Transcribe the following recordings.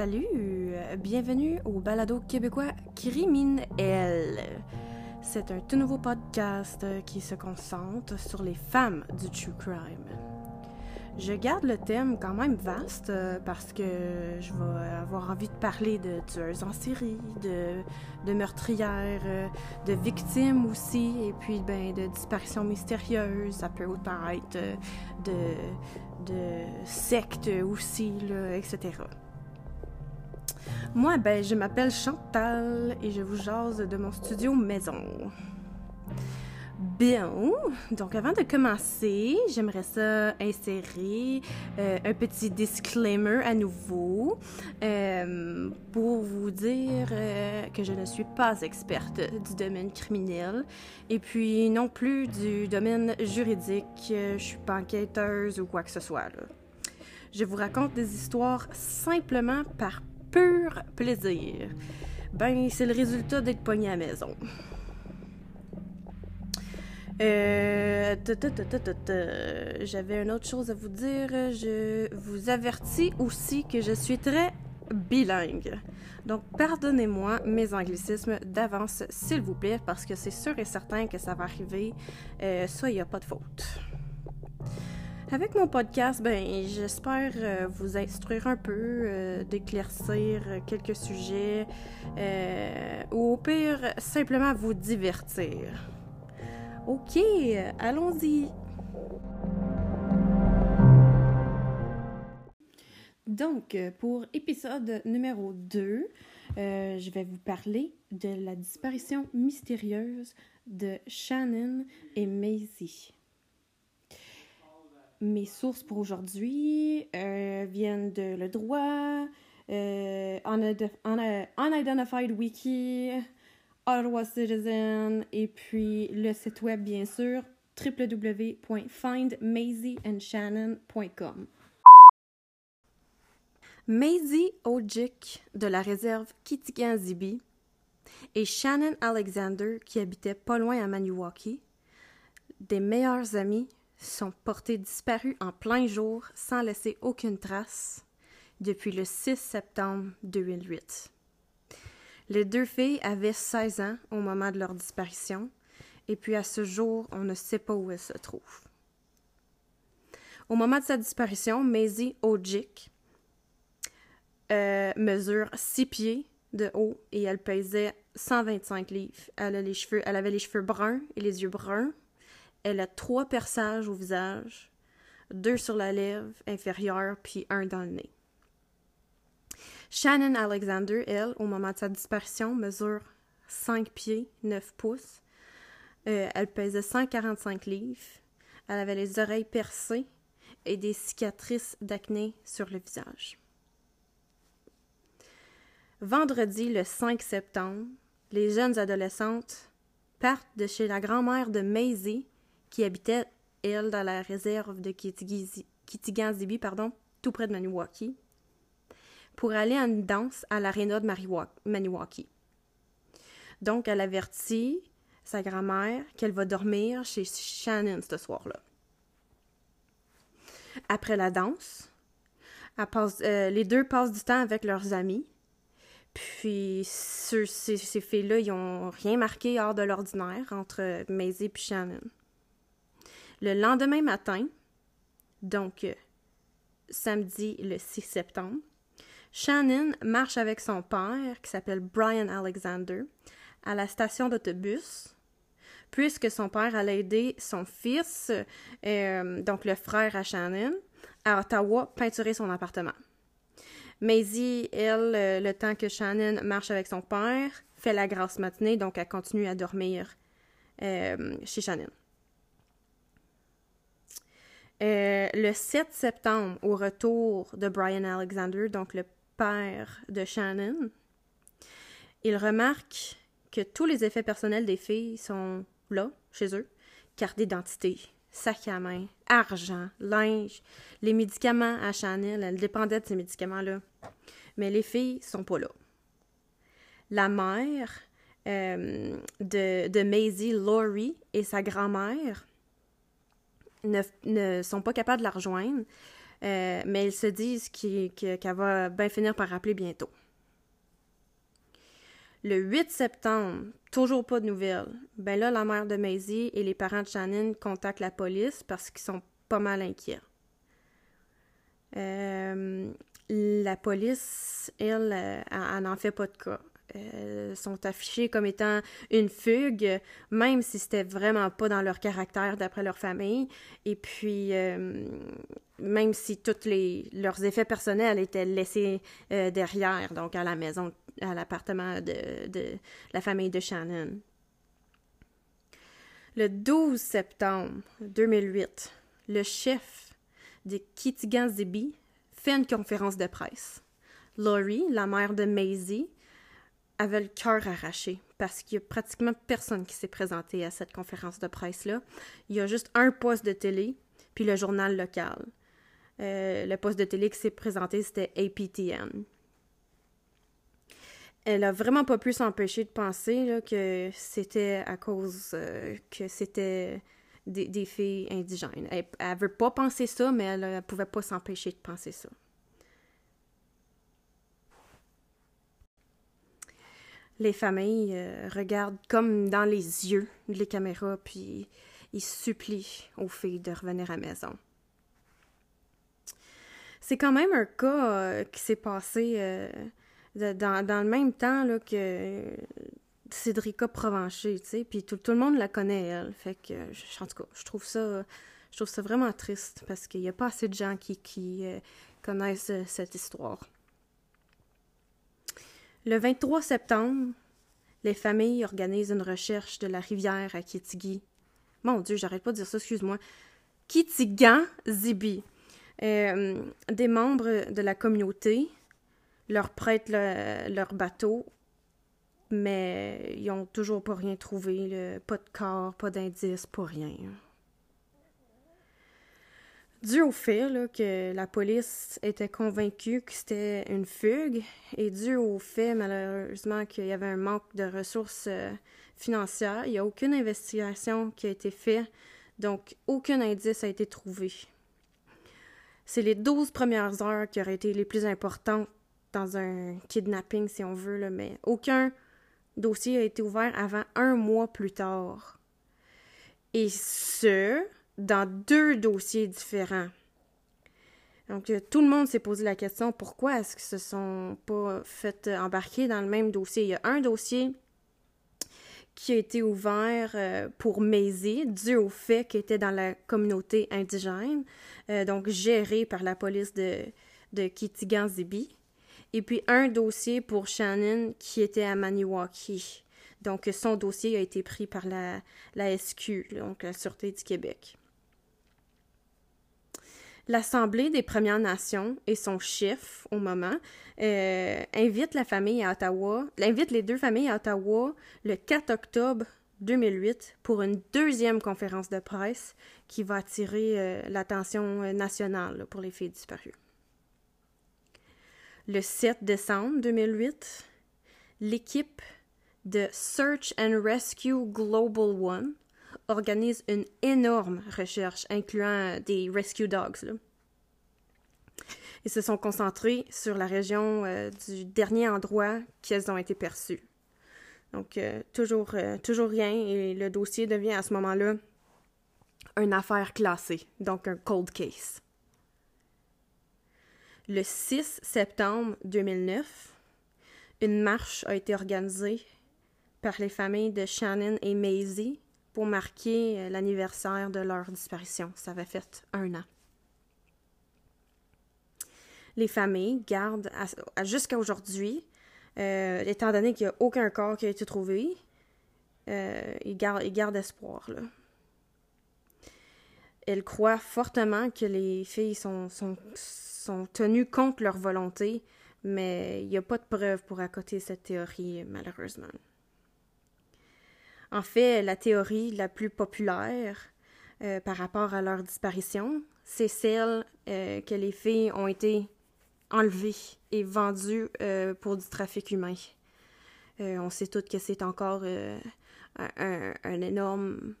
Salut, euh, bienvenue au balado québécois Criminel. C'est un tout nouveau podcast euh, qui se concentre sur les femmes du true crime. Je garde le thème quand même vaste euh, parce que je vais avoir envie de parler de tueuses en série, de, meurtrières, de victimes aussi, et puis ben, de disparitions mystérieuses. Ça peut euh, de, sectes aussi, etc. Moi, ben, je m'appelle Chantal et je vous jase de mon studio maison. Bien, donc avant de commencer, j'aimerais ça insérer euh, un petit disclaimer à nouveau euh, pour vous dire euh, que je ne suis pas experte du domaine criminel et puis non plus du domaine juridique. Je suis pas enquêteuse ou quoi que ce soit. Je vous raconte des histoires simplement par pur plaisir. Ben, c'est le résultat d'être pogné à la maison. Euh. J'avais une autre chose à vous dire. Je vous avertis aussi que je suis très bilingue. Donc, pardonnez-moi mes anglicismes d'avance, s'il vous plaît, parce que c'est sûr et certain que ça va arriver. Euh, ça, il n'y a pas de faute. Avec mon podcast, ben, j'espère euh, vous instruire un peu, euh, d'éclaircir quelques sujets, euh, ou au pire, simplement vous divertir. Ok, allons-y. Donc, pour épisode numéro 2, euh, je vais vous parler de la disparition mystérieuse de Shannon et Maisie. Mes sources pour aujourd'hui euh, viennent de Le Droit, euh, Un- Unidentified Wiki, Ottawa Citizen et puis le site web bien sûr www.findmaisieandshannon.com. Maisie Ojic de la réserve Kitigan-Zibi et Shannon Alexander qui habitait pas loin à Maniwaki, des meilleurs amis, sont portés disparus en plein jour sans laisser aucune trace depuis le 6 septembre 2008. Les deux filles avaient 16 ans au moment de leur disparition, et puis à ce jour, on ne sait pas où elles se trouvent. Au moment de sa disparition, Maisie Ojic euh, mesure 6 pieds de haut et elle pesait 125 livres. Elle avait les cheveux bruns et les yeux bruns. Elle a trois perçages au visage, deux sur la lèvre inférieure puis un dans le nez. Shannon Alexander, elle, au moment de sa disparition, mesure 5 pieds, 9 pouces. Euh, elle pesait 145 livres. Elle avait les oreilles percées et des cicatrices d'acné sur le visage. Vendredi, le 5 septembre, les jeunes adolescentes partent de chez la grand-mère de Maisie, qui habitait, elle, dans la réserve de Kitigan-Zibi, pardon, tout près de Maniwaki, pour aller à une danse à l'aréna de Maniwaki. Donc, elle avertit sa grand-mère qu'elle va dormir chez Shannon ce soir-là. Après la danse, euh, les deux passent du temps avec leurs amis. Puis ceux- ces, filles-là, ils ont rien marqué hors de l'ordinaire entre Maisie et Shannon. Le lendemain matin, donc euh, samedi le 6 septembre, Shannon marche avec son père, qui s'appelle Brian Alexander, à la station d'autobus, puisque son père allait aider son fils, euh, donc le frère à Shannon, à Ottawa, peinturer son appartement. Maisie, elle, euh, le temps que Shannon marche avec son père, fait la grasse matinée, donc elle continue à dormir chez Shannon. Euh, le 7 septembre, au retour de Brian Alexander, donc le père de Shannon, il remarque que tous les effets personnels des filles sont là, chez eux. Carte d'identité, sac à main, argent, linge, les médicaments à Shannon, elle dépendait de ces médicaments-là. Mais les filles sont pas là. La mère euh, de, de Maisie, Laurie, et sa grand-mère ne, sont pas capables de la rejoindre Euh, mais ils se disent qu'elle va bien finir par rappeler bientôt. Le 8 septembre, toujours pas de nouvelles. Ben là, la mère de Maisie et les parents de Shannon contactent la police parce qu'ils sont pas mal inquiets. Euh, la police, elle, euh, elle n'en fait pas de cas. Euh, sont affichés comme étant une fugue, même si c'était vraiment pas dans leur caractère d'après leur famille. Et puis, euh, même si tous les, leurs effets personnels étaient laissés derrière, donc à la maison, à l'appartement de, de, la famille de Shannon. Le 12 septembre 2008, le chef de Kitigan Zibi fait une conférence de presse. Laurie, la mère de Maisie, avait le cœur arraché parce qu'il y a pratiquement personne qui s'est présenté à cette conférence de presse-là. Il y a juste un poste de télé, puis le journal local. Euh, le poste de télé qui s'est présenté, c'était APTN. Elle a vraiment pas pu s'empêcher de penser que c'était à cause euh, que c'était des, filles indigènes. Elle, ne veut pas penser ça, mais elle, ne pouvait pas s'empêcher de penser ça. Les familles euh, regardent comme dans les yeux les caméras, puis ils supplient aux filles de revenir à la maison. C'est quand même un cas euh, qui s'est passé euh, dans, le même temps là, que Cédrica Provencher, tu sais, puis tout, le monde la connaît, elle. Fait que, en tout cas, je trouve ça, vraiment triste parce qu'il n'y a pas assez de gens qui, connaissent cette histoire. Le 23 septembre, les familles organisent une recherche de la rivière à Kitigi. Mon Dieu, j'arrête pas de dire ça, excuse-moi. Kitigan Zibi. Euh, des membres de la communauté leur prêtent leur bateau mais ils ont toujours pas rien trouvé, pas de corps, pas d'indice, pas rien. Dû au fait que la police était convaincue que c'était une fugue et dû au fait malheureusement qu'il y avait un manque de ressources euh, financières, il n'y a aucune investigation qui a été faite, donc aucun indice a été trouvé. C'est les 12 premières heures qui auraient été les plus importantes dans un kidnapping, si on veut, mais aucun dossier a été ouvert avant un mois plus tard. Et ce, dans deux dossiers différents. Donc, euh, tout le monde s'est posé la question pourquoi est-ce qu'ils se sont pas fait embarquer dans le même dossier? Il y a un dossier qui a été ouvert euh, pour Maisie, dû au fait qu'il était dans la communauté indigène, euh, donc géré par la police de, de Kitigan-Zibi et puis un dossier pour Shannon qui était à Maniwaki. Donc, son dossier a été pris par la, la SQ, donc la Sûreté du Québec. L'Assemblée des Premières Nations et son chef, au moment, euh, invite la famille invite les deux familles à Ottawa le 4 octobre 2008 pour une deuxième conférence de presse qui va attirer euh, l'attention nationale pour les filles disparues. Le 7 décembre 2008, l'équipe de Search and Rescue Global One organise une énorme recherche incluant des rescue dogs. Ils se sont concentrés sur la région euh, du dernier endroit qu'elles ont été perçues. Donc, euh, toujours, euh, toujours rien et le dossier devient à ce moment-là une affaire classée, donc un cold case. Le 6 septembre 2009, une marche a été organisée par les familles de Shannon et Maisie pour marquer euh, l'anniversaire de leur disparition. Ça avait fait un an. Les familles gardent, jusqu'à aujourd'hui, euh, étant donné qu'il n'y a aucun corps qui a été trouvé, euh, ils, gardent, espoir. Elles croient fortement que les filles sont sont tenus contre leur volonté, mais il n'y a pas de preuve pour accoter cette théorie, malheureusement. En fait, la théorie la plus populaire euh, par rapport à leur disparition, c'est celle euh, que les filles ont été enlevées et vendues euh, pour du trafic humain. on sait toutes que c'est encore un, énorme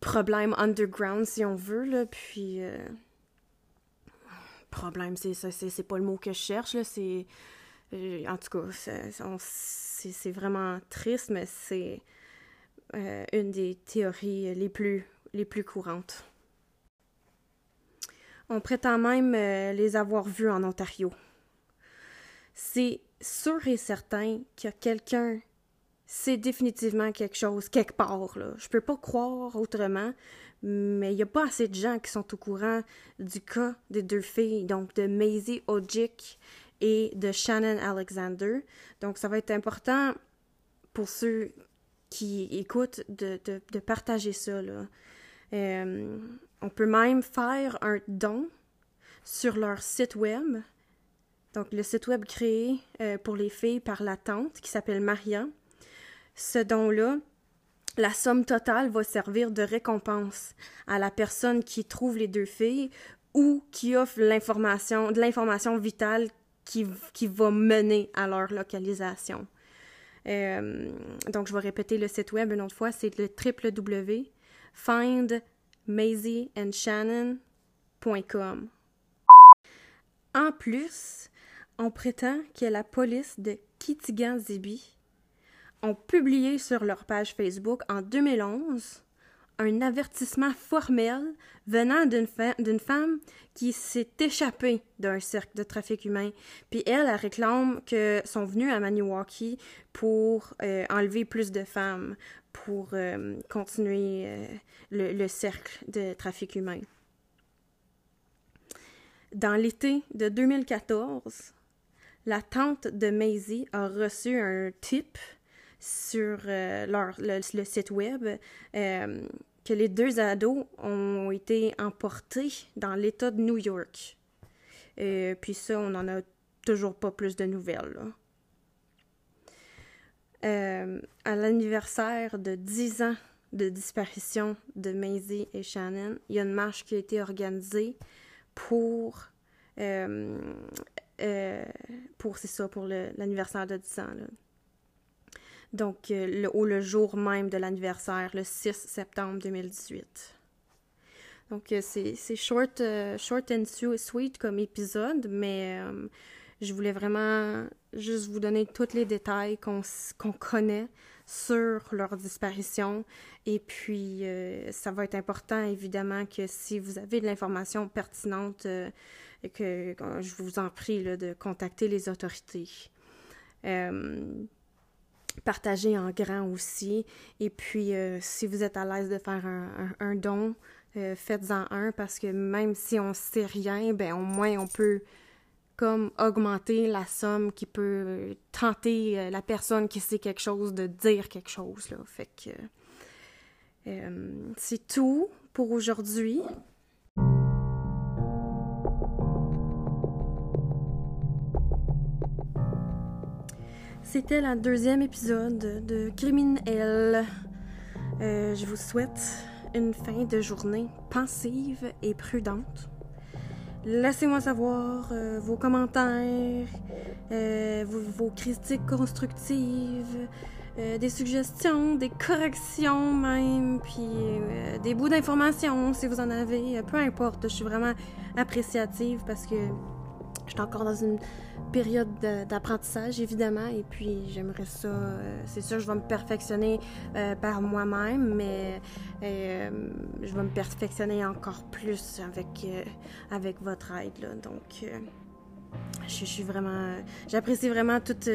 problème underground, si on veut, puis... Problème, c'est, pas le mot que je cherche, c'est... En tout cas, c'est vraiment triste, mais c'est une des théories les plus, courantes. On prétend même les avoir vus en Ontario. C'est sûr et certain qu'il y a quelqu'un c'est définitivement quelque chose quelque part. Là. Je peux pas croire autrement, mais il n'y a pas assez de gens qui sont au courant du cas des deux filles, donc de Maisie Ojic et de Shannon Alexander. Donc ça va être important pour ceux qui écoutent de, partager ça. Là. Euh, on peut même faire un don sur leur site web. Donc le site web créé euh, pour les filles par la tante qui s'appelle Maria ce don-là, la somme totale va servir de récompense à la personne qui trouve les deux filles ou qui offre l'information, de l'information vitale qui, va mener à leur localisation. Euh, donc, je vais répéter le site web une autre fois, c'est le www.findmaisieandshannon.com. En plus, on prétend que la police de Kitigan-Zibi ont publié sur leur page Facebook en 2011 un avertissement formel venant d'une femme qui s'est échappée d'un cercle de trafic humain. Puis elle, elle réclame que sont venus à Maniwaki pour euh, enlever plus de femmes, pour euh, continuer euh, le, le, cercle de trafic humain. Dans l'été de 2014, la tante de Maisie a reçu un tip sur leur, le, site web que les deux ados ont été emportés dans l'État de New York. Et puis ça, on n'en a toujours pas plus de nouvelles. Euh, à l'anniversaire de 10 ans de disparition de Maisie et Shannon, il y a une marche qui a été organisée pour pour c'est ça pour l'anniversaire de 10 ans donc euh, le, au le jour même de l'anniversaire, le 6 septembre 2018. Donc euh, c'est short, euh, short and sweet comme épisode, mais je voulais vraiment juste vous donner tous les détails qu'on connaît sur leur disparition. Et puis, ça va être important, évidemment, que si vous avez de l'information pertinente, que, je vous en prie de contacter les autorités partager en grand aussi. Et puis, euh, si vous êtes à l'aise de faire un, don, euh, faites-en un parce que même si on sait rien, ben au moins on peut comme augmenter la somme qui peut euh, tenter la personne qui sait quelque chose de dire quelque chose. Là. Fait que c'est tout pour aujourd'hui. C'était le deuxième épisode de Criminel. Euh, je vous souhaite une fin de journée pensive et prudente. Laissez-moi savoir euh, vos commentaires, euh, vos, critiques constructives, des suggestions, des corrections même, puis des bouts d'informations si vous en avez. Peu importe, je suis vraiment appréciative parce que je suis encore dans une période d'apprentissage, évidemment, et puis j'aimerais ça, euh, c'est sûr, je vais me perfectionner euh, par moi-même, mais euh, je vais me perfectionner encore plus avec, avec votre aide, donc... Je, suis vraiment. J'apprécie vraiment tous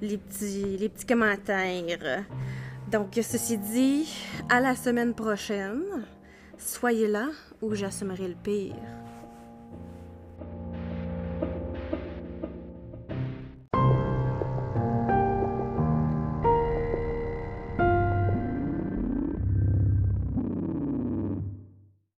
les petits, les petits commentaires. Donc, ceci dit, à la semaine prochaine. Soyez là ou j'assumerai le pire.